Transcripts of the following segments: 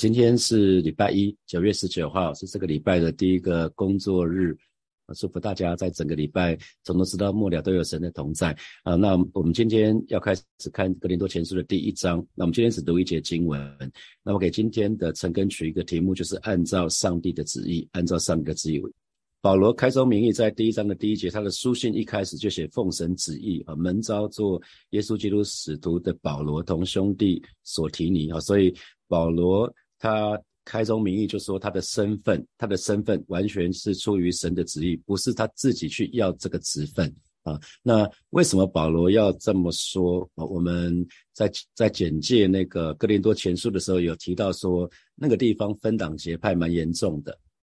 今天是礼拜一，九月十九号，是这个礼拜的第一个工作日。祝福大家在整个礼拜从头直到末了都有神的同在啊！那我们今天要开始看格林多前书的第一章。那我们今天只读一节经文。那我给今天的陈根取一个题目，就是按照上帝的旨意，按照上帝的旨意。保罗开宗明义，在第一章的第一节，他的书信一开始就写奉神旨意啊，门招做耶稣基督使徒的保罗同兄弟所提尼啊，所以保罗。他开宗明义就说，他的身份，他的身份完全是出于神的旨意，不是他自己去要这个职分啊。那为什么保罗要这么说啊？我们在在简介那个哥林多前书的时候有提到说，那个地方分党结派蛮严重的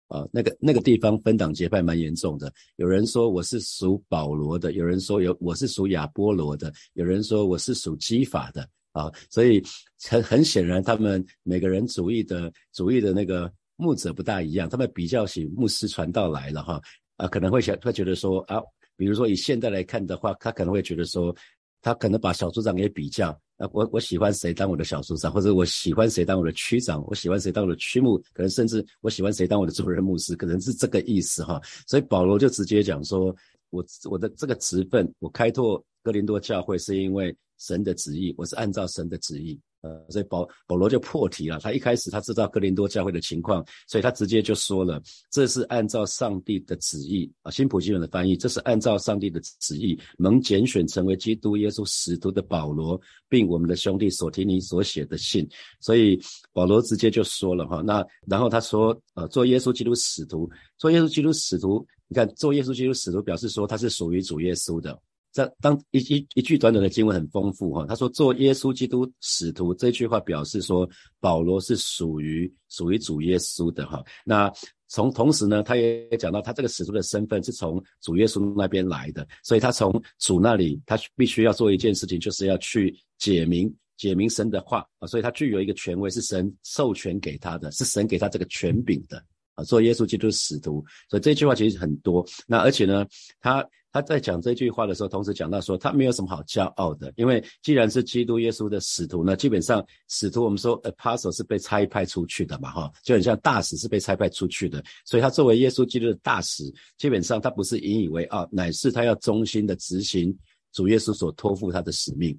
啊。那个那个地方分党结派蛮严重的，有人说我是属保罗的，有人说有我是属亚波罗的，有人说我是属基法的。啊，所以很很显然，他们每个人主义的主义的那个牧者不大一样，他们比较起牧师传道来了哈，啊，可能会想会觉得说啊，比如说以现代来看的话，他可能会觉得说，他可能把小组长也比较啊，我我喜欢谁当我的小组长，或者我喜欢谁当我的区长，我喜欢谁当我的区牧，可能甚至我喜欢谁当我的主任牧师，可能是这个意思哈。所以保罗就直接讲说，我我的这个职分，我开拓哥林多教会是因为。神的旨意，我是按照神的旨意，呃，所以保保罗就破题了。他一开始他知道哥林多教会的情况，所以他直接就说了，这是按照上帝的旨意啊。新普基本的翻译，这是按照上帝的旨意，蒙拣选成为基督耶稣使徒的保罗，并我们的兄弟所提尼所写的信。所以保罗直接就说了哈，那然后他说，呃，做耶稣基督使徒，做耶稣基督使徒，你看做耶稣基督使徒，表示说他是属于主耶稣的。这当一一一句短短的经文很丰富哈，他说做耶稣基督使徒这句话表示说保罗是属于属于主耶稣的哈。那从同时呢，他也讲到他这个使徒的身份是从主耶稣那边来的，所以他从主那里他必须要做一件事情，就是要去解明解明神的话啊，所以他具有一个权威，是神授权给他的，是神给他这个权柄的啊，做耶稣基督使徒。所以这句话其实很多，那而且呢，他。他在讲这句话的时候，同时讲到说，他没有什么好骄傲的，因为既然是基督耶稣的使徒呢，基本上使徒我们说 apostle 是被差派出去的嘛，哈，就很像大使是被差派出去的，所以他作为耶稣基督的大使，基本上他不是引以为傲，乃是他要忠心的执行主耶稣所托付他的使命。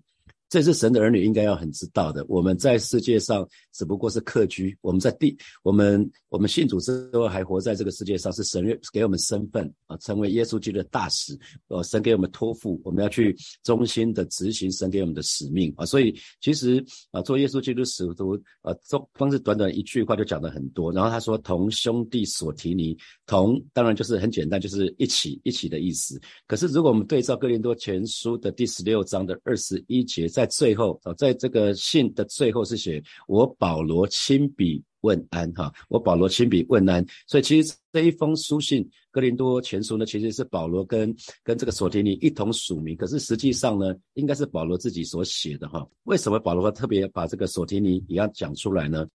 这是神的儿女应该要很知道的。我们在世界上只不过是客居，我们在地，我们我们信主之后还活在这个世界上，是神给我们身份啊，成为耶稣基督的大使。呃，神给我们托付，我们要去忠心的执行神给我们的使命啊。所以其实啊，做耶稣基督使徒啊，中光是短短一句话就讲了很多。然后他说同兄弟所提尼，同当然就是很简单，就是一起一起的意思。可是如果我们对照哥林多前书的第十六章的二十一节，在在最后啊，在这个信的最后是写我保罗亲笔问安哈，我保罗亲笔问安。所以其实这一封书信《哥林多前书》呢，其实是保罗跟跟这个索提尼一同署名，可是实际上呢，应该是保罗自己所写的哈。为什么保罗特别把这个索提尼也要讲出来呢？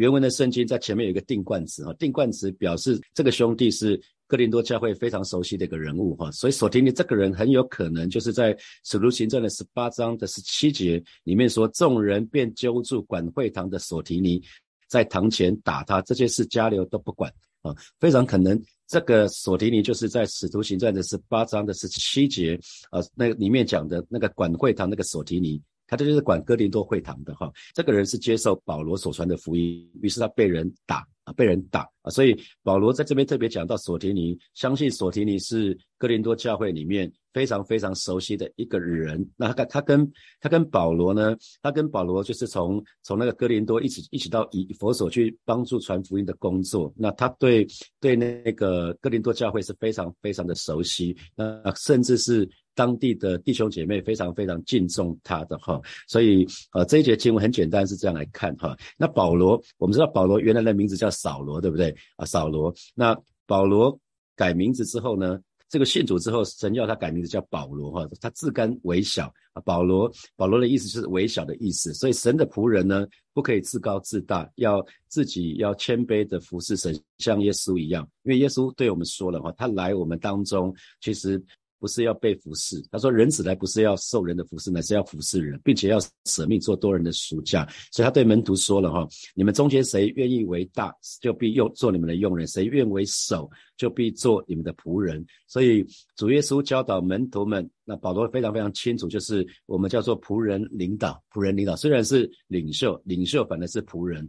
原文的圣经在前面有一个定冠词哈，定冠词表示这个兄弟是。哥林多教会非常熟悉的一个人物哈，所以索提尼这个人很有可能就是在使徒行传的十八章的十七节里面说，众人便揪住管会堂的索提尼，在堂前打他，这些事加流都不管啊，非常可能这个索提尼就是在使徒行传的十八章的十七节啊，那里面讲的那个管会堂那个索提尼，他这就是管哥林多会堂的哈，这个人是接受保罗所传的福音，于是他被人打啊。被人打啊，所以保罗在这边特别讲到索提尼，相信索提尼是哥林多教会里面非常非常熟悉的一个人。那他他跟他跟保罗呢，他跟保罗就是从从那个哥林多一起一起到以佛所去帮助传福音的工作。那他对对那个哥林多教会是非常非常的熟悉，那甚至是。当地的弟兄姐妹非常非常敬重他的哈，所以呃这一节经文很简单是这样来看哈。那保罗，我们知道保罗原来的名字叫扫罗，对不对啊？扫罗，那保罗改名字之后呢，这个信主之后，神要他改名字叫保罗哈，他自甘微小啊。保罗，保罗的意思就是微小的意思，所以神的仆人呢不可以自高自大，要自己要谦卑的服侍神，像耶稣一样，因为耶稣对我们说了哈，他来我们当中其实。不是要被服侍。他说，人子来不是要受人的服侍，乃是要服侍人，并且要舍命做多人的赎价。所以他对门徒说了哈：你们中间谁愿意为大，就必用做你们的用人；谁愿为首，就必做你们的仆人。所以主耶稣教导门徒们，那保罗非常非常清楚，就是我们叫做仆人领导，仆人领导虽然是领袖，领袖反而是仆人。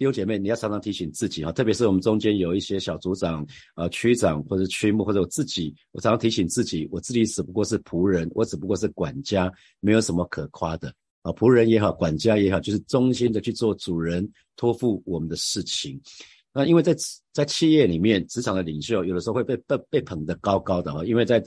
弟兄姐妹，你要常常提醒自己啊，特别是我们中间有一些小组长、呃区长或者区牧或者我自己，我常常提醒自己，我自己只不过是仆人，我只不过是管家，没有什么可夸的啊。仆人也好，管家也好，就是忠心的去做主人托付我们的事情。那因为在在企业里面，职场的领袖有的时候会被被被捧得高高的啊，因为在。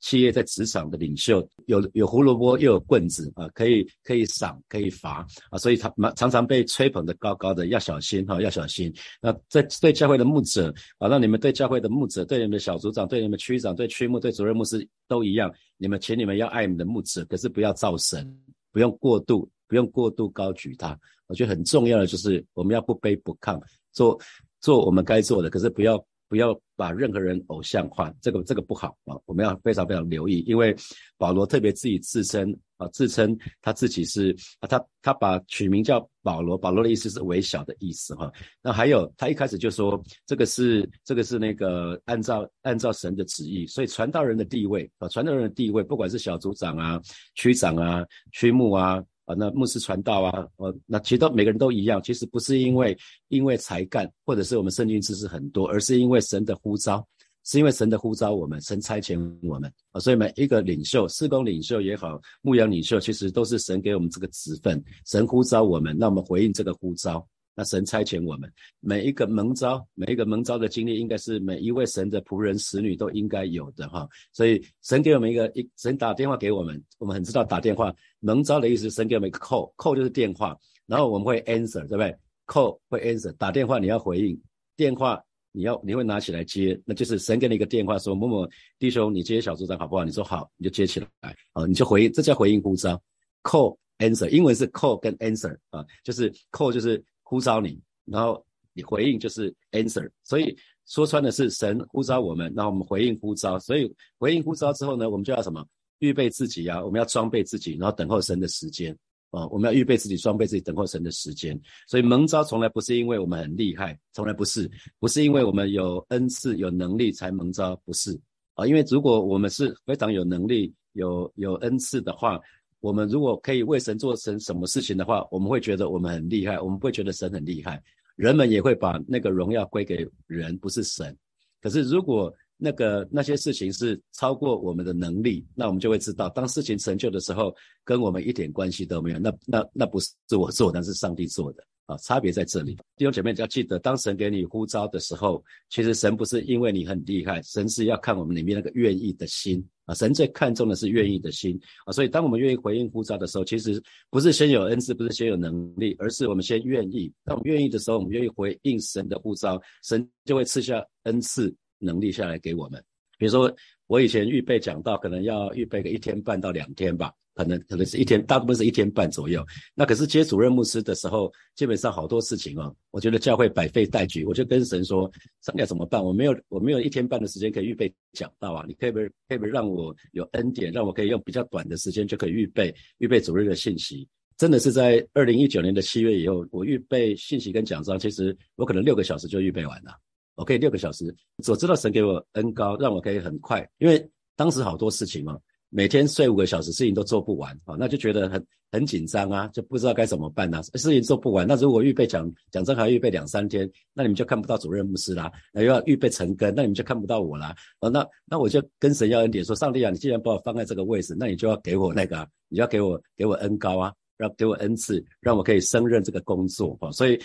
企业在职场的领袖有有胡萝卜又有棍子啊，可以可以赏可以罚啊，所以他常常被吹捧的高高的，要小心哈，要小心。那在对教会的牧者啊，那你们对教会的牧者，对你们的小组长，对你们区长，对区牧，对主任牧师都一样，你们请你们要爱你们的牧者，可是不要造神，不用过度，不用过度高举他。我觉得很重要的就是我们要不卑不亢，做做我们该做的，可是不要。不要把任何人偶像化，这个这个不好啊！我们要非常非常留意，因为保罗特别自己自称啊，自称他自己是啊，他他把取名叫保罗，保罗的意思是微小的意思哈。那还有他一开始就说这个是这个是那个按照按照神的旨意，所以传道人的地位啊，传道人的地位，不管是小组长啊、区长啊、区牧啊。啊，那牧师传道啊，呃，那其实都每个人都一样，其实不是因为因为才干，或者是我们圣经知识很多，而是因为神的呼召，是因为神的呼召，我们神差遣我们啊，所以每一个领袖，施工领袖也好，牧羊领袖，其实都是神给我们这个职分，神呼召我们，那我们回应这个呼召。那神差遣我们每一个蒙召，每一个蒙召的经历，应该是每一位神的仆人、使女都应该有的哈。所以神给我们一个一，神打电话给我们，我们很知道打电话蒙召的意思。神给我们一个 call，call 就是电话，然后我们会 answer，对不对？call 会 answer，打电话你要回应，电话你要你会拿起来接，那就是神给你一个电话说某某弟兄，你接小组长好不好？你说好，你就接起来，啊，你就回应，这叫回应呼召。call answer，英文是 call 跟 answer 啊，就是 call 就是。呼召你，然后你回应就是 answer，所以说穿的是神呼召我们，然后我们回应呼召，所以回应呼召之后呢，我们就要什么？预备自己呀，我们要装备自己，然后等候神的时间啊，我们要预备自己，装备自己，等候神的时间。所以蒙召从来不是因为我们很厉害，从来不是，不是因为我们有恩赐、有能力才蒙召，不是啊，因为如果我们是非常有能力、有有恩赐的话。我们如果可以为神做成什么事情的话，我们会觉得我们很厉害，我们不会觉得神很厉害。人们也会把那个荣耀归给人，不是神。可是如果那个那些事情是超过我们的能力，那我们就会知道，当事情成就的时候，跟我们一点关系都没有。那那那不是我做，那是上帝做的。啊，差别在这里。弟兄姐妹要记得，当神给你呼召的时候，其实神不是因为你很厉害，神是要看我们里面那个愿意的心神最看重的是愿意的心啊。所以，当我们愿意回应呼召的时候，其实不是先有恩赐，不是先有能力，而是我们先愿意。当我们愿意的时候，我们愿意回应神的呼召，神就会赐下恩赐能力下来给我们。比如说，我以前预备讲到，可能要预备个一天半到两天吧。可能可能是一天，大部分是一天半左右。那可是接主任牧师的时候，基本上好多事情哦。我觉得教会百废待举，我就跟神说：上帝怎么办？我没有我没有一天半的时间可以预备讲道啊！你可以不可以不让我有恩典，让我可以用比较短的时间就可以预备预备主任的信息？真的是在二零一九年的七月以后，我预备信息跟讲章，其实我可能六个小时就预备完了。我可以六个小时，我知道神给我恩高，让我可以很快，因为当时好多事情嘛。每天睡五个小时，事情都做不完啊，那就觉得很很紧张啊，就不知道该怎么办呢？事情做不完，那如果预备讲讲真还预备两三天，那你们就看不到主任牧师啦，那又要预备成根，那你们就看不到我啦。哦，那那我就跟神要恩典，说上帝啊，你既然把我放在这个位置，那你就要给我那个，你要给我给我恩高啊，让给我恩赐，让我可以胜任这个工作啊。所以，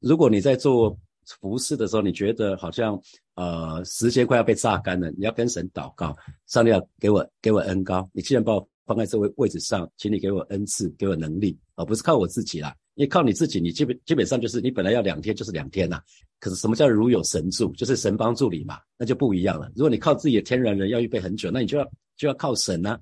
如果你在做服侍的时候，你觉得好像。呃，时间快要被榨干了，你要跟神祷告，上帝要给我给我恩高。你既然把我放在这位位置上，请你给我恩赐，给我能力，而不是靠我自己啦。因为靠你自己，你基本基本上就是你本来要两天就是两天呐。可是什么叫如有神助，就是神帮助你嘛，那就不一样了。如果你靠自己的天然人要预备很久，那你就要就要靠神呐。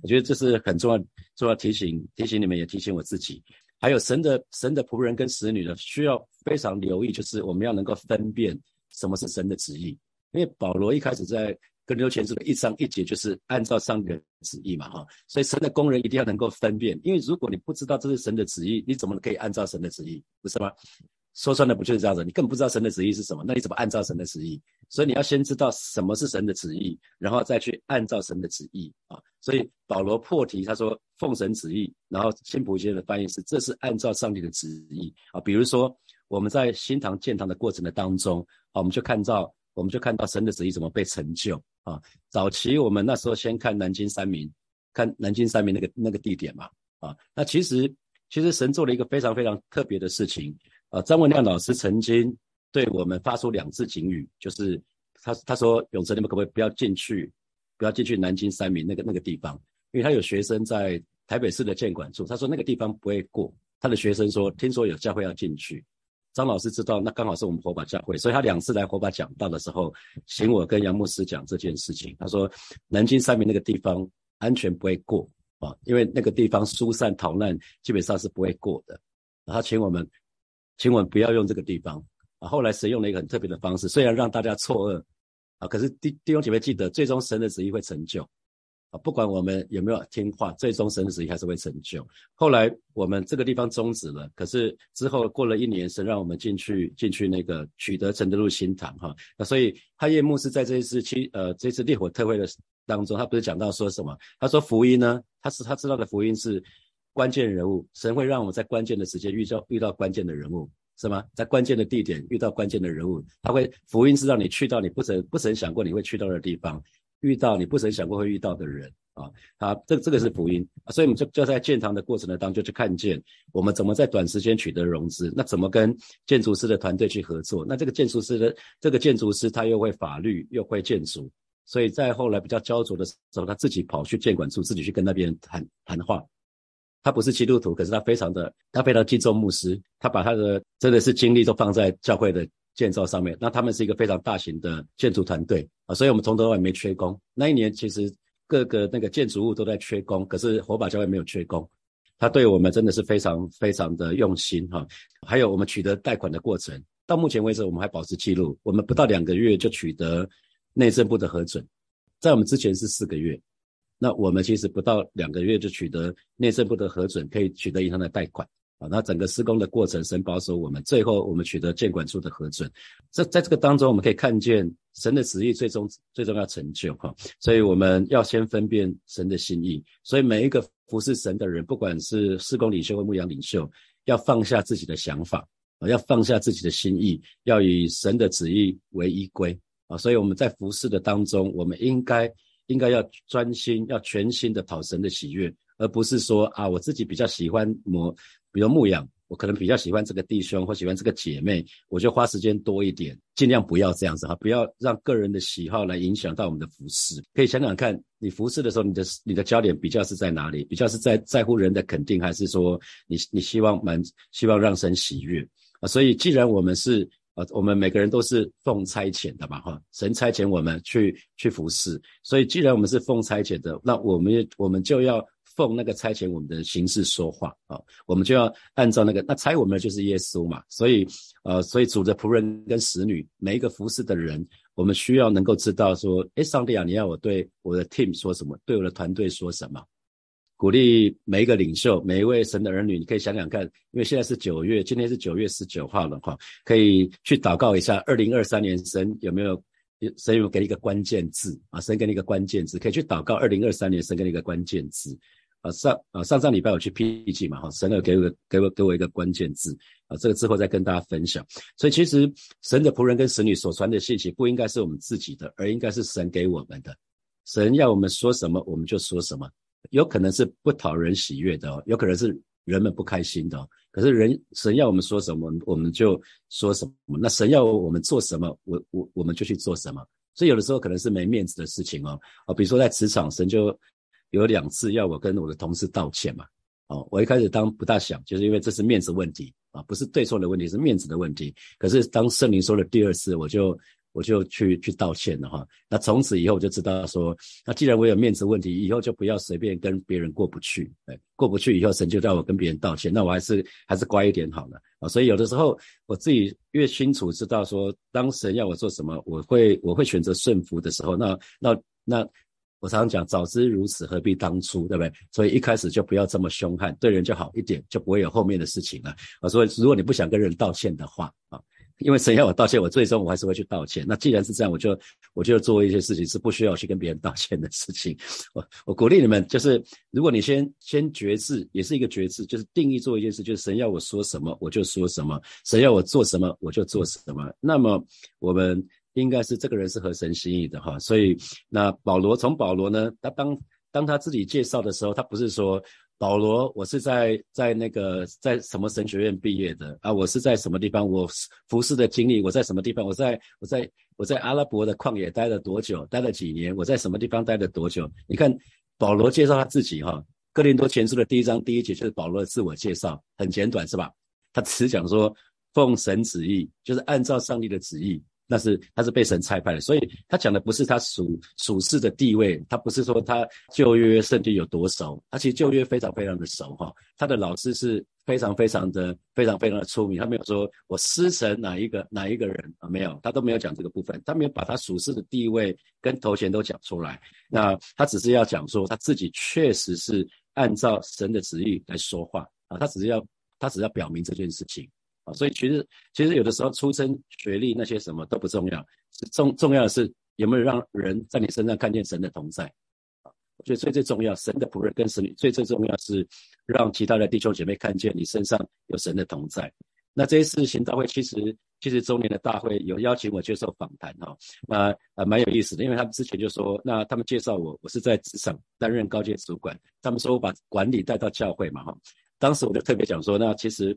我觉得这是很重要重要提醒，提醒你们也提醒我自己。还有神的神的仆人跟使女呢需要非常留意，就是我们要能够分辨。什么是神的旨意？因为保罗一开始在哥林多前书的一章一节就是按照上帝的旨意嘛，哈，所以神的工人一定要能够分辨，因为如果你不知道这是神的旨意，你怎么可以按照神的旨意，不是吗？说穿了不就是这样子？你根本不知道神的旨意是什么，那你怎么按照神的旨意？所以你要先知道什么是神的旨意，然后再去按照神的旨意啊。所以保罗破题，他说奉神旨意，然后新普先的翻译是这是按照上帝的旨意啊。比如说我们在新堂建堂的过程的当中啊，我们就看到我们就看到神的旨意怎么被成就啊。早期我们那时候先看南京三明，看南京三明那个那个地点嘛啊。那其实其实神做了一个非常非常特别的事情。啊，张文亮老师曾经对我们发出两次警语，就是他他说永泽你们可不可以不要进去，不要进去南京三明那个那个地方，因为他有学生在台北市的建管处，他说那个地方不会过。他的学生说，听说有教会要进去，张老师知道，那刚好是我们火把教会，所以他两次来火把讲道的时候，请我跟杨牧师讲这件事情。他说南京三明那个地方安全不会过啊，因为那个地方疏散逃难基本上是不会过的。然后请我们。请我们不要用这个地方啊！后来神用了一个很特别的方式，虽然让大家错愕啊，可是弟弟兄姐妹记得，最终神的旨意会成就啊！不管我们有没有听话，最终神的旨意还是会成就。后来我们这个地方终止了，可是之后过了一年，神让我们进去进去那个取得承德路新堂哈。那所以哈叶牧师在这一次七呃这次烈火特会的当中，他不是讲到说什么？他说福音呢，他是他知道的福音是。关键人物，神会让我们在关键的时间遇到遇到关键的人物，是吗？在关键的地点遇到关键的人物，他会福音是让你去到你不曾不曾想过你会去到的地方，遇到你不曾想过会遇到的人啊，他这这个是福音，所以我们就就在建堂的过程的当中就看见我们怎么在短时间取得融资，那怎么跟建筑师的团队去合作？那这个建筑师的这个建筑师他又会法律又会建筑，所以在后来比较焦灼的时候，他自己跑去建管处，自己去跟那边谈谈话。他不是基督徒，可是他非常的，他非常敬重牧师，他把他的真的是精力都放在教会的建造上面。那他们是一个非常大型的建筑团队啊，所以我们从头到尾没缺工。那一年其实各个那个建筑物都在缺工，可是火把教会没有缺工。他对我们真的是非常非常的用心哈。还有我们取得贷款的过程，到目前为止我们还保持记录，我们不到两个月就取得内政部的核准，在我们之前是四个月。那我们其实不到两个月就取得内政部的核准，可以取得银行的贷款啊。那整个施工的过程，神保守我们，最后我们取得监管处的核准。这在这个当中，我们可以看见神的旨意最终最终要成就哈。所以我们要先分辨神的心意。所以每一个服侍神的人，不管是施工领袖或牧羊领袖，要放下自己的想法啊，要放下自己的心意，要以神的旨意为依归啊。所以我们在服侍的当中，我们应该。应该要专心，要全心的讨神的喜悦，而不是说啊，我自己比较喜欢模，比如牧养，我可能比较喜欢这个弟兄或喜欢这个姐妹，我就花时间多一点，尽量不要这样子哈，不要让个人的喜好来影响到我们的服饰。可以想想看，你服侍的时候，你的你的焦点比较是在哪里？比较是在在乎人的肯定，还是说你你希望满希望让神喜悦啊？所以，既然我们是。啊，我们每个人都是奉差遣的嘛，哈，神差遣我们去去服侍，所以既然我们是奉差遣的，那我们我们就要奉那个差遣我们的形式说话啊，我们就要按照那个，那差我们的就是耶稣嘛，所以呃，所以主的仆人跟使女，每一个服侍的人，我们需要能够知道说，哎，上帝啊，你要我对我的 team 说什么，对我的团队说什么。鼓励每一个领袖，每一位神的儿女，你可以想想看，因为现在是九月，今天是九月十九号了哈，可以去祷告一下，二零二三年神有没有神有给你一个关键字啊？神给你一个关键字，可以去祷告二零二三年神给你一个关键字啊。上啊上上礼拜我去 PG 嘛哈，神有给我给我给我一个关键字啊，这个之后再跟大家分享。所以其实神的仆人跟神女所传的信息不应该是我们自己的，而应该是神给我们的。神要我们说什么，我们就说什么。有可能是不讨人喜悦的哦，有可能是人们不开心的哦。可是人神要我们说什么，我们就说什么。那神要我们做什么，我我我们就去做什么。所以有的时候可能是没面子的事情哦。哦，比如说在职场，神就有两次要我跟我的同事道歉嘛。哦，我一开始当不大想，就是因为这是面子问题啊，不是对错的问题，是面子的问题。可是当圣灵说了第二次，我就我就去去道歉了哈。那从此以后我就知道说，那既然我有面子问题，以后就不要随便跟别人过不去。哎，过不去以后，神就叫我跟别人道歉，那我还是还是乖一点好了啊。所以有的时候我自己越清楚知道说，当神要我做什么，我会我会选择顺服的时候，那那那。我常常讲，早知如此，何必当初，对不对？所以一开始就不要这么凶悍，对人就好一点，就不会有后面的事情了。我说，如果你不想跟人道歉的话，啊，因为神要我道歉，我最终我还是会去道歉。那既然是这样，我就我就做一些事情是不需要去跟别人道歉的事情。我我鼓励你们，就是如果你先先觉知，也是一个觉知，就是定义做一件事，就是神要我说什么，我就说什么；神要我做什么，我就做什么。那么我们。应该是这个人是合神心意的哈，所以那保罗从保罗呢，他当当他自己介绍的时候，他不是说保罗我是在在那个在什么神学院毕业的啊，我是在什么地方我服侍的经历，我在什么地方，我在我在我在阿拉伯的旷野待了多久，待了几年，我在什么地方待了多久？你看保罗介绍他自己哈，哥林多前书的第一章第一节就是保罗的自我介绍，很简短是吧？他只讲说奉神旨意，就是按照上帝的旨意。那是他是被神差派的，所以他讲的不是他属属世的地位，他不是说他旧约圣经有多熟，他其实旧约非常非常的熟哈。他的老师是非常非常的非常非常的出名，他没有说我师承哪一个哪一个人啊，没有，他都没有讲这个部分，他没有把他属世的地位跟头衔都讲出来。那他只是要讲说他自己确实是按照神的旨意来说话啊，他只是要他只是要表明这件事情。啊，所以其实其实有的时候出身、学历那些什么都不重要，重重要的是有没有让人在你身上看见神的同在。啊，我觉得最最重要，神的仆人跟神最最重要是让其他的弟兄姐妹看见你身上有神的同在。那这一次行道会其实其实周年的大会有邀请我接受访谈哈，那呃蛮有意思的，因为他们之前就说，那他们介绍我，我是在职场担任高阶主管，他们说我把管理带到教会嘛哈，当时我就特别讲说，那其实。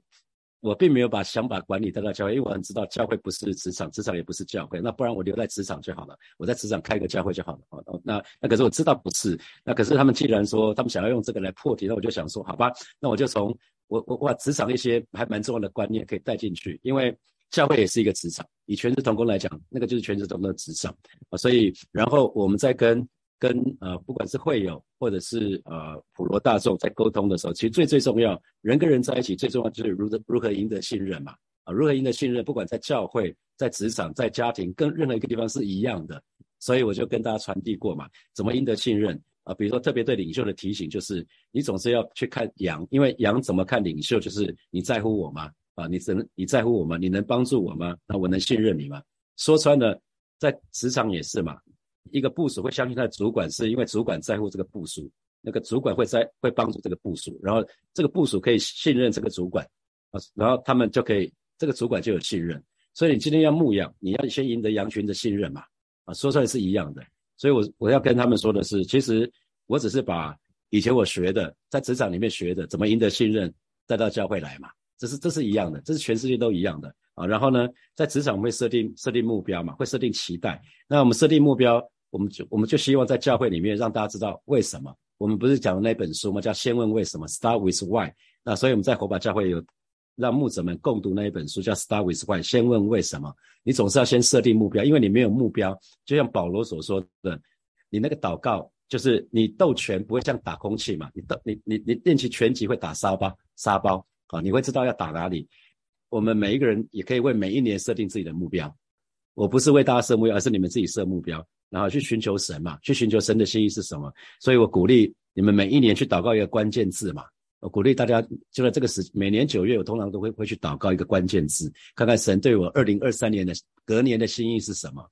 我并没有把想把管理带到教会，因为我很知道教会不是职场，职场也不是教会。那不然我留在职场就好了，我在职场开个教会就好了。哦，那那可是我知道不是。那可是他们既然说他们想要用这个来破题，那我就想说，好吧，那我就从我我我把职场一些还蛮重要的观念可以带进去，因为教会也是一个职场，以全职同工来讲，那个就是全职同工的职场啊。所以然后我们再跟。跟呃，不管是会友或者是呃普罗大众在沟通的时候，其实最最重要，人跟人在一起最重要就是如何如何赢得信任嘛啊，如何赢得信任，不管在教会、在职场、在家庭，跟任何一个地方是一样的。所以我就跟大家传递过嘛，怎么赢得信任啊？比如说特别对领袖的提醒就是，你总是要去看羊，因为羊怎么看领袖，就是你在乎我吗？啊，你能你在乎我吗？你能帮助我吗？那我能信任你吗？说穿了，在职场也是嘛。一个部署会相信他的主管，是因为主管在乎这个部署，那个主管会在会帮助这个部署，然后这个部署可以信任这个主管啊，然后他们就可以这个主管就有信任。所以你今天要牧养，你要先赢得羊群的信任嘛啊，说出来是一样的。所以我我要跟他们说的是，其实我只是把以前我学的在职场里面学的怎么赢得信任带到教会来嘛，这是这是一样的，这是全世界都一样的啊。然后呢，在职场会设定设定目标嘛，会设定期待。那我们设定目标。我们就我们就希望在教会里面让大家知道为什么。我们不是讲的那本书吗？叫先问为什么，Start with Why。那所以我们在火把教会有让牧者们共读那一本书，叫 Start with Why，先问为什么。你总是要先设定目标，因为你没有目标，就像保罗所说的，你那个祷告就是你斗拳不会像打空气嘛，你斗你你你练起拳击会打沙包沙包啊，你会知道要打哪里。我们每一个人也可以为每一年设定自己的目标。我不是为大家设目标，而是你们自己设目标。然后去寻求神嘛，去寻求神的心意是什么？所以我鼓励你们每一年去祷告一个关键字嘛。我鼓励大家就在这个时，每年九月，我通常都会会去祷告一个关键字，看看神对我二零二三年的隔年的心意是什么。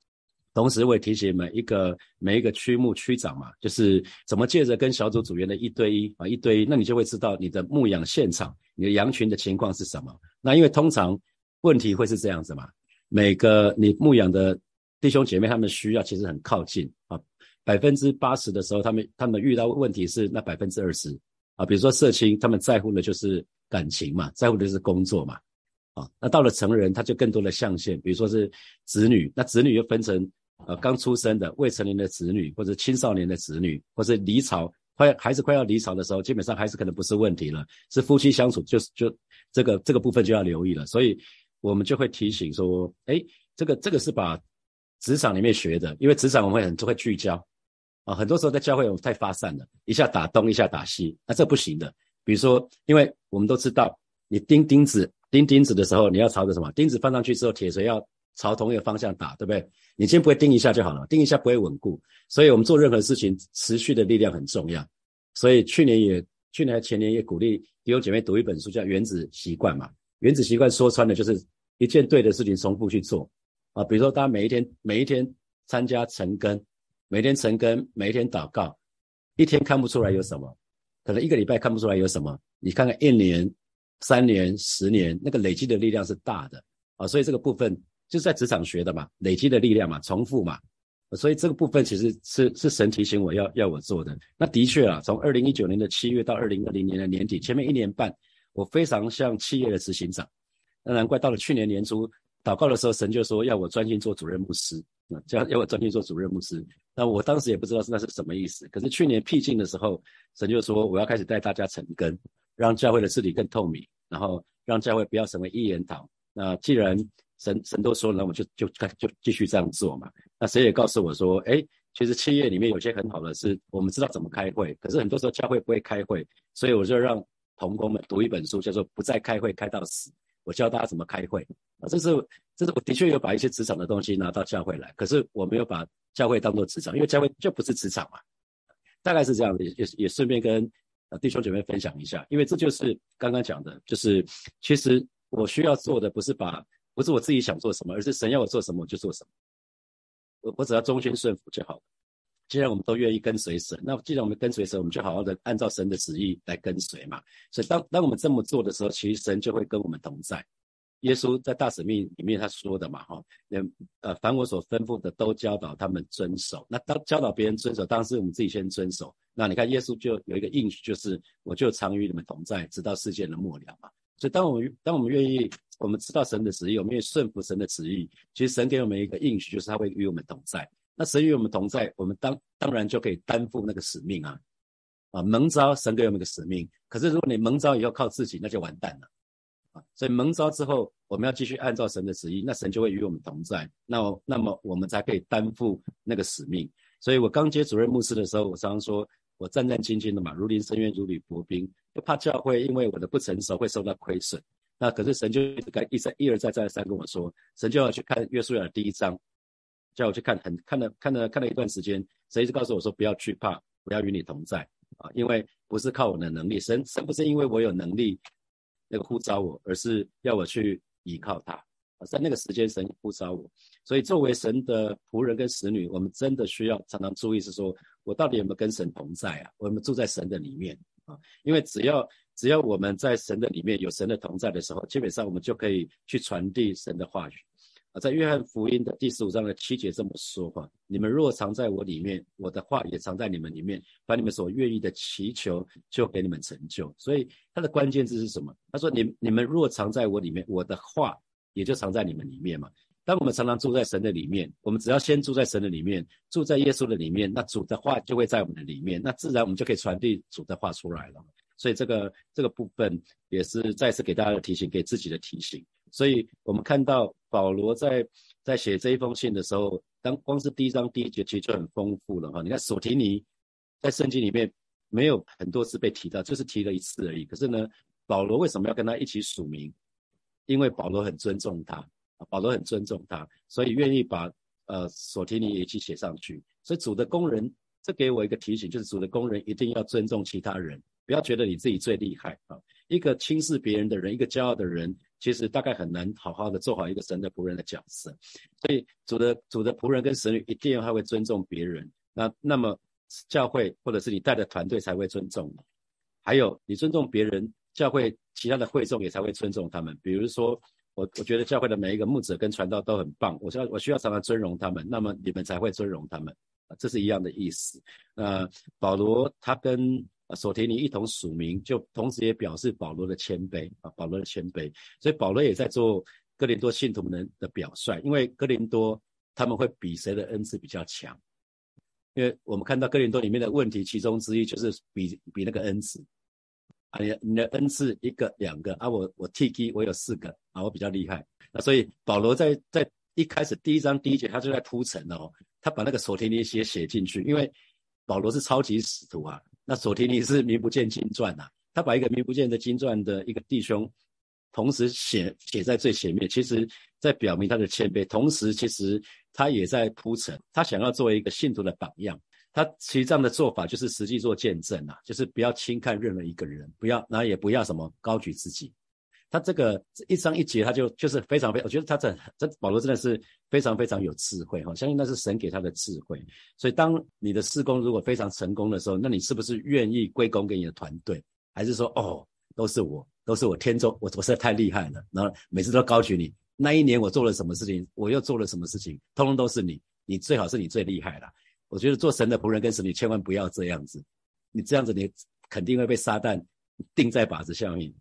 同时，我也提醒每一个每一个区牧区长嘛，就是怎么借着跟小组组员的一对一啊，一对一，那你就会知道你的牧养现场，你的羊群的情况是什么。那因为通常问题会是这样子嘛，每个你牧养的。弟兄姐妹，他们需要其实很靠近啊，百分之八十的时候，他们他们遇到问题是那百分之二十啊，比如说社青，他们在乎的就是感情嘛，在乎的是工作嘛，啊，那到了成人，他就更多的象限，比如说是子女，那子女又分成呃刚出生的未成年的子女，或者青少年的子女，或者离巢快孩子快要离巢的时候，基本上孩子可能不是问题了，是夫妻相处就是就这个这个部分就要留意了，所以我们就会提醒说，哎，这个这个是把。职场里面学的，因为职场我们很会聚焦啊，很多时候在教会我们太发散了，一下打东一下打西，那这不行的。比如说，因为我们都知道，你钉钉子钉钉子的时候，你要朝着什么？钉子放上去之后，铁锤要朝同一个方向打，对不对？你先不会钉一下就好了，钉一下不会稳固。所以我们做任何事情，持续的力量很重要。所以去年也去年前年也鼓励弟兄姐妹读一本书，叫《原子习惯》嘛。《原子习惯》说穿了就是一件对的事情重复去做啊。比如说，大家每一天每一天参加晨更，每天晨更，每一天祷告，一天看不出来有什么。可能一个礼拜看不出来有什么，你看看一年、三年、十年，那个累积的力量是大的啊，所以这个部分就是在职场学的嘛，累积的力量嘛，重复嘛，所以这个部分其实是是神提醒我要要我做的。那的确啊，从二零一九年的七月到二零二零年的年底，前面一年半，我非常像企业的执行长，那难怪到了去年年初祷告的时候，神就说要我专心做主任牧师。叫要我专心做主任牧师，那我当时也不知道那是什么意思。可是去年僻静的时候，神就说我要开始带大家成根，让教会的治理更透明，然后让教会不要成为一言堂。那既然神神都说了，那我就就就继续这样做嘛。那神也告诉我说，哎，其实企业里面有些很好的是，我们知道怎么开会，可是很多时候教会不会开会，所以我就让同工们读一本书，叫做《不再开会开到死》。我教大家怎么开会这是这是我的确有把一些职场的东西拿到教会来，可是我没有把教会当做职场，因为教会就不是职场嘛，大概是这样的，也也顺便跟呃弟兄姐妹分享一下，因为这就是刚刚讲的，就是其实我需要做的不是把不是我自己想做什么，而是神要我做什么我就做什么，我我只要忠心顺服就好了。既然我们都愿意跟随神，那既然我们跟随神，我们就好好的按照神的旨意来跟随嘛。所以当当我们这么做的时候，其实神就会跟我们同在。耶稣在大使命里面他说的嘛，哈，呃，凡我所吩咐的都教导他们遵守。那当教导别人遵守，当时我们自己先遵守。那你看耶稣就有一个应许，就是我就常与你们同在，直到世界的末了嘛。所以当我们当我们愿意，我们知道神的旨意，我们愿意顺服神的旨意，其实神给我们一个应许，就是他会与我们同在。那神与我们同在，我们当当然就可以担负那个使命啊，啊蒙召神给我们个使命。可是如果你蒙召以后靠自己，那就完蛋了所以蒙召之后，我们要继续按照神的旨意，那神就会与我们同在。那那么我们才可以担负那个使命。所以我刚接主任牧师的时候，我常常说我战战兢兢的嘛，如临深渊，如履薄冰，就怕教会因为我的不成熟会受到亏损。那可是神就一直一再一而再再三跟我说，神就要去看约书亚的第一章。叫我去看，很看了看了看了一段时间，神一直告诉我说不要惧怕，不要与你同在啊，因为不是靠我的能力，神神不是因为我有能力那个呼召我，而是要我去依靠他，在那个时间神呼召我，所以作为神的仆人跟使女，我们真的需要常常注意，是说我到底有没有跟神同在啊？我们住在神的里面啊？因为只要只要我们在神的里面有神的同在的时候，基本上我们就可以去传递神的话语。在约翰福音的第十五章的七节这么说话：你们若藏在我里面，我的话也藏在你们里面，把你们所愿意的祈求，就给你们成就。所以它的关键字是什么？他说：你你们若藏在我里面，我的话也就藏在你们里面嘛。当我们常常住在神的里面，我们只要先住在神的里面，住在耶稣的里面，那主的话就会在我们的里面，那自然我们就可以传递主的话出来了。所以这个这个部分也是再次给大家的提醒，给自己的提醒。所以我们看到保罗在在写这一封信的时候，当光是第一章第一节其实就很丰富了哈。你看索提尼在圣经里面没有很多次被提到，就是提了一次而已。可是呢，保罗为什么要跟他一起署名？因为保罗很尊重他，保罗很尊重他，所以愿意把呃索提尼也一起写上去。所以主的工人，这给我一个提醒，就是主的工人一定要尊重其他人，不要觉得你自己最厉害啊。一个轻视别人的人，一个骄傲的人。其实大概很难好好的做好一个神的仆人的角色，所以主的主的仆人跟神女一定要会尊重别人，那那么教会或者是你带的团队才会尊重你，还有你尊重别人，教会其他的会众也才会尊重他们。比如说我我觉得教会的每一个牧者跟传道都很棒，我需要我需要常常尊荣他们，那么你们才会尊荣他们，这是一样的意思。那保罗他跟啊，索提尼一同署名，就同时也表示保罗的谦卑啊，保罗的谦卑。所以保罗也在做哥林多信徒们的表率，因为哥林多他们会比谁的恩赐比较强。因为我们看到哥林多里面的问题，其中之一就是比比那个恩赐啊，你你的恩赐一个两个啊，我我 T G 我有四个啊，我比较厉害。那所以保罗在在一开始第一章第一节他就在铺陈哦，他把那个索提尼写写进去，因为保罗是超级使徒啊，那索提尼是名不见经传呐，他把一个名不见的经传的一个弟兄，同时写写在最前面，其实在表明他的谦卑，同时其实他也在铺陈，他想要作为一个信徒的榜样。他其实这样的做法就是实际做见证啊，就是不要轻看任何一个人，不要，那也不要什么高举自己。他这个一章一节，他就就是非常非，我觉得他这这保罗真的是非常非常有智慧哈，相信那是神给他的智慧。所以当你的施工如果非常成功的时候，那你是不是愿意归功给你的团队，还是说哦都是我，都是我天中我我实在太厉害了，然后每次都高举你。那一年我做了什么事情，我又做了什么事情，通通都是你，你最好是你最厉害了。我觉得做神的仆人跟神，你千万不要这样子。你这样子，你肯定会被撒旦钉在靶子下面！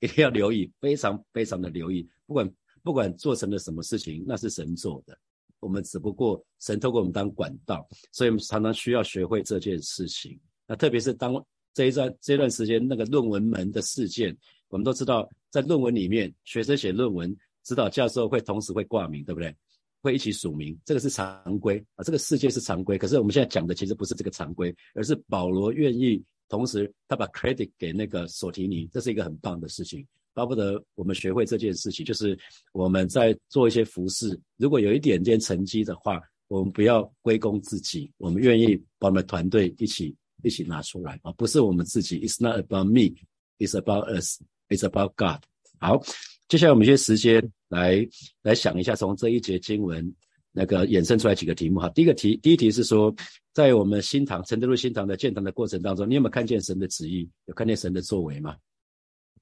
一定要留意，非常非常的留意。不管不管做成了什么事情，那是神做的。我们只不过神透过我们当管道，所以我们常常需要学会这件事情。那特别是当这一段这段时间那个论文门的事件，我们都知道，在论文里面，学生写论文，指导教授会同时会挂名，对不对？会一起署名，这个是常规啊，这个世界是常规。可是我们现在讲的其实不是这个常规，而是保罗愿意同时他把 credit 给那个索提尼，这是一个很棒的事情。巴不得我们学会这件事情，就是我们在做一些服饰，如果有一点点成绩的话，我们不要归功自己，我们愿意把我们团队一起一起拿出来啊，不是我们自己。It's not about me, it's about us, it's about God。好。接下来我们一些时间来来想一下，从这一节经文那个衍生出来几个题目哈。第一个题，第一题是说，在我们新堂、承德路新堂的建堂的过程当中，你有没有看见神的旨意？有看见神的作为吗？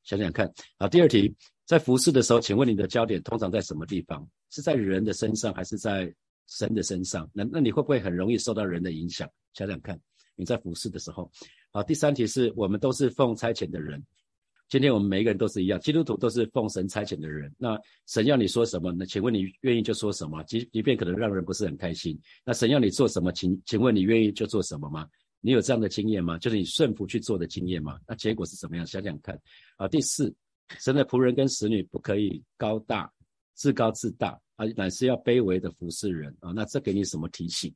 想想看。好，第二题，在服侍的时候，请问你的焦点通常在什么地方？是在人的身上，还是在神的身上？那那你会不会很容易受到人的影响？想想看，你在服侍的时候。好，第三题是我们都是奉差遣的人。今天我们每一个人都是一样，基督徒都是奉神差遣的人。那神要你说什么？那请问你愿意就说什么？即即便可能让人不是很开心。那神要你做什么？请请问你愿意就做什么吗？你有这样的经验吗？就是你顺服去做的经验吗？那结果是怎么样？想想看。啊，第四，神的仆人跟使女不可以高大、自高自大啊，乃是要卑微的服侍人啊。那这给你什么提醒？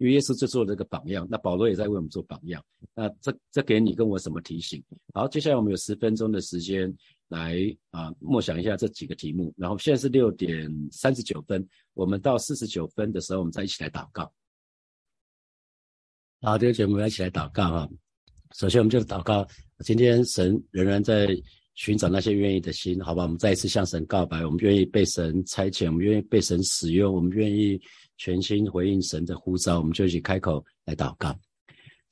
因为耶稣就做了个榜样，那保罗也在为我们做榜样。那这这给你跟我什么提醒？好，接下来我们有十分钟的时间来啊默想一下这几个题目。然后现在是六点三十九分，我们到四十九分的时候，我们再一起来祷告。好，这个节目要一起来祷告哈。首先，我们就祷告，今天神仍然在寻找那些愿意的心，好吧？我们再一次向神告白，我们愿意被神差遣，我们愿意被神使用，我们愿意。全心回应神的呼召，我们就一起开口来祷告，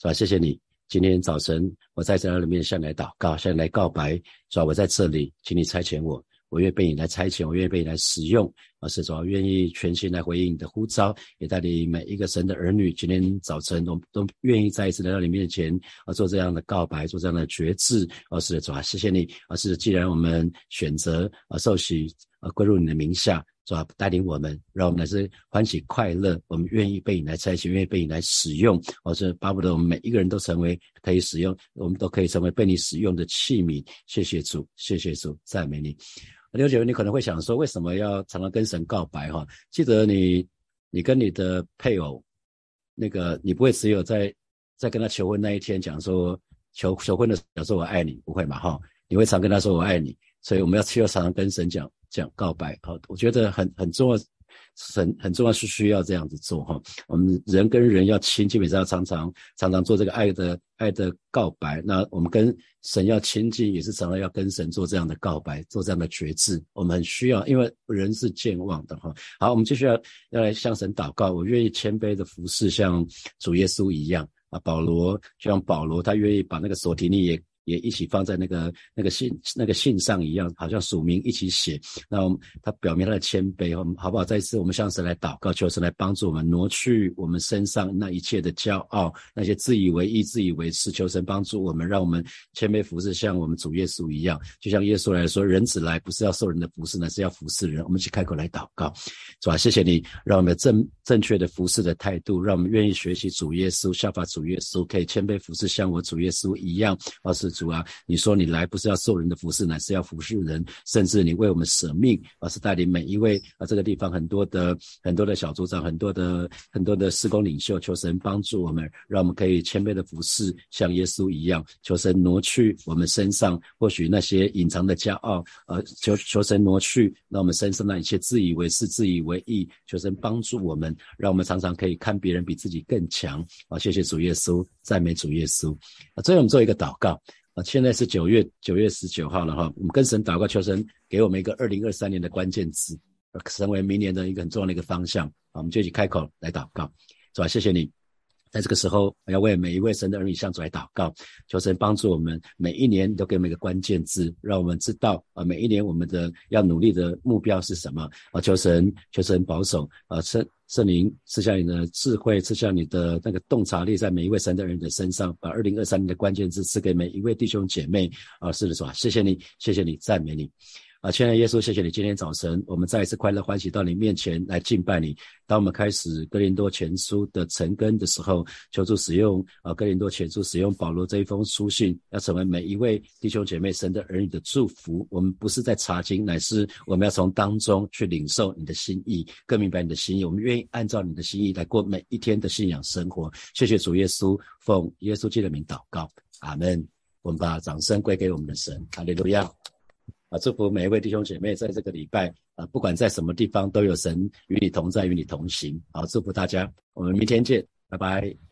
是吧？谢谢你，今天早晨我在这里面向你来祷告，向你来告白，是吧？我在这里，请你差遣我，我愿被你来差遣，我愿意被你来使用，而，是主愿意全心来回应你的呼召，也带领每一个神的儿女，今天早晨都都愿意再一次来到你面前，啊，做这样的告白，做这样的决志，啊，是主啊，谢谢你，啊，是既然我们选择啊受洗啊归入你的名下。是吧？带领我们，让我们来是欢喜快乐。我们愿意被你来采取，愿意被你来使用。我是巴不得我们每一个人都成为可以使用，我们都可以成为被你使用的器皿。谢谢主，谢谢主，赞美你。刘姐，你可能会想说，为什么要常常跟神告白？哈，记得你，你跟你的配偶，那个你不会只有在在跟他求婚那一天讲说求求婚的时候说我爱你，不会嘛？哈，你会常跟他说我爱你。所以我们要需要常常跟神讲。讲告白，好，我觉得很很重要，很很重要是需要这样子做哈。我们人跟人要亲，基本上常常常常做这个爱的爱的告白。那我们跟神要亲近，也是常常要跟神做这样的告白，做这样的决志。我们很需要，因为人是健忘的哈。好，我们继续要要来向神祷告。我愿意谦卑的服侍，像主耶稣一样啊。保罗就像保罗，他愿意把那个索提尼也。也一起放在那个那个信那个信上一样，好像署名一起写。那他表明他的谦卑，我们好不好？再一次，我们向神来祷告，求神来帮助我们挪去我们身上那一切的骄傲，那些自以为意、自以为是。求神帮助我们，让我们谦卑服侍，像我们主耶稣一样。就像耶稣来说，人子来不是要受人的服侍，乃是要服侍人。我们一起开口来祷告，是吧？谢谢你，让我们正正确的服侍的态度，让我们愿意学习主耶稣，效法主耶稣，可以谦卑服侍，像我主耶稣一样。而是主啊，你说你来不是要受人的服侍，乃是要服侍人，甚至你为我们舍命，而是带领每一位啊这个地方很多的很多的小组长，很多的很多的施工领袖，求神帮助我们，让我们可以谦卑的服侍，像耶稣一样。求神挪去我们身上或许那些隐藏的骄傲，呃，求求神挪去让我们身上那一切自以为是、自以为意。求神帮助我们，让我们常常可以看别人比自己更强。啊，谢谢主耶稣，赞美主耶稣。啊，最后我们做一个祷告。啊，现在是九月九月十九号了哈，我们跟神祷告，求神给我们一个二零二三年的关键词，成为明年的一个很重要的一个方向。啊，我们就一起开口来祷告，是吧，谢谢你。在这个时候，我要为每一位神的儿女向主来祷告，求神帮助我们。每一年都给我们一个关键字，让我们知道啊，每一年我们的要努力的目标是什么啊？求神，求神保守啊，圣圣灵赐下你的智慧，赐下你的那个洞察力，在每一位神的人的身上，把二零二三年的关键字赐给每一位弟兄姐妹啊！是的，是吧？谢谢你，谢谢你，赞美你。啊，亲爱的耶稣，谢谢你今天早晨，我们再一次快乐欢喜到你面前来敬拜你。当我们开始哥林多前书的成根的时候，求助使用啊哥林多前书使用保罗这一封书信，要成为每一位弟兄姐妹神的儿女的祝福。我们不是在查经，乃是我们要从当中去领受你的心意，更明白你的心意。我们愿意按照你的心意来过每一天的信仰生活。谢谢主耶稣，奉耶稣基督的名祷告，阿门。我们把掌声归给我们的神，哈利路亚。啊，祝福每一位弟兄姐妹，在这个礼拜啊，不管在什么地方，都有神与你同在，与你同行。好，祝福大家，我们明天见，拜拜。